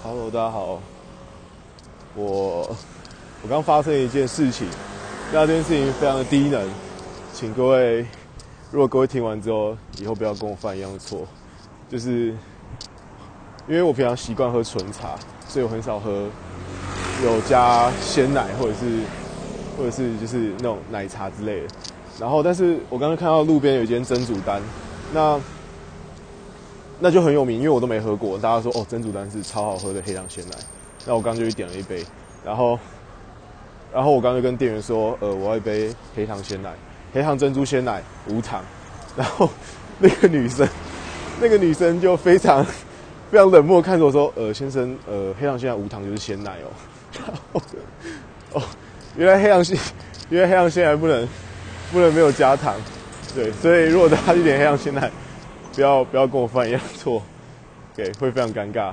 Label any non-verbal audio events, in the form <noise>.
Hello，大家好。我我刚发生一件事情，那件事情非常的低能，请各位，如果各位听完之后，以后不要跟我犯一样的错，就是因为我平常习惯喝纯茶，所以我很少喝有加鲜奶或者是或者是就是那种奶茶之类的。然后，但是我刚刚看到路边有一间蒸煮单，那。那就很有名，因为我都没喝过。大家说哦，珍珠丹是超好喝的黑糖鲜奶。那我刚就去点了一杯，然后，然后我刚刚就跟店员说，呃，我要一杯黑糖鲜奶，黑糖珍珠鲜奶无糖。然后 <laughs> 那个女生，那个女生就非常非常冷漠看着我说，呃，先生，呃，黑糖鲜奶无糖就是鲜奶哦。<laughs> 然后，哦，原来黑糖鲜，原来黑糖鲜奶不能不能没有加糖，对，所以如果大家去点黑糖鲜奶。不要不要跟我犯一样错，给会非常尴尬。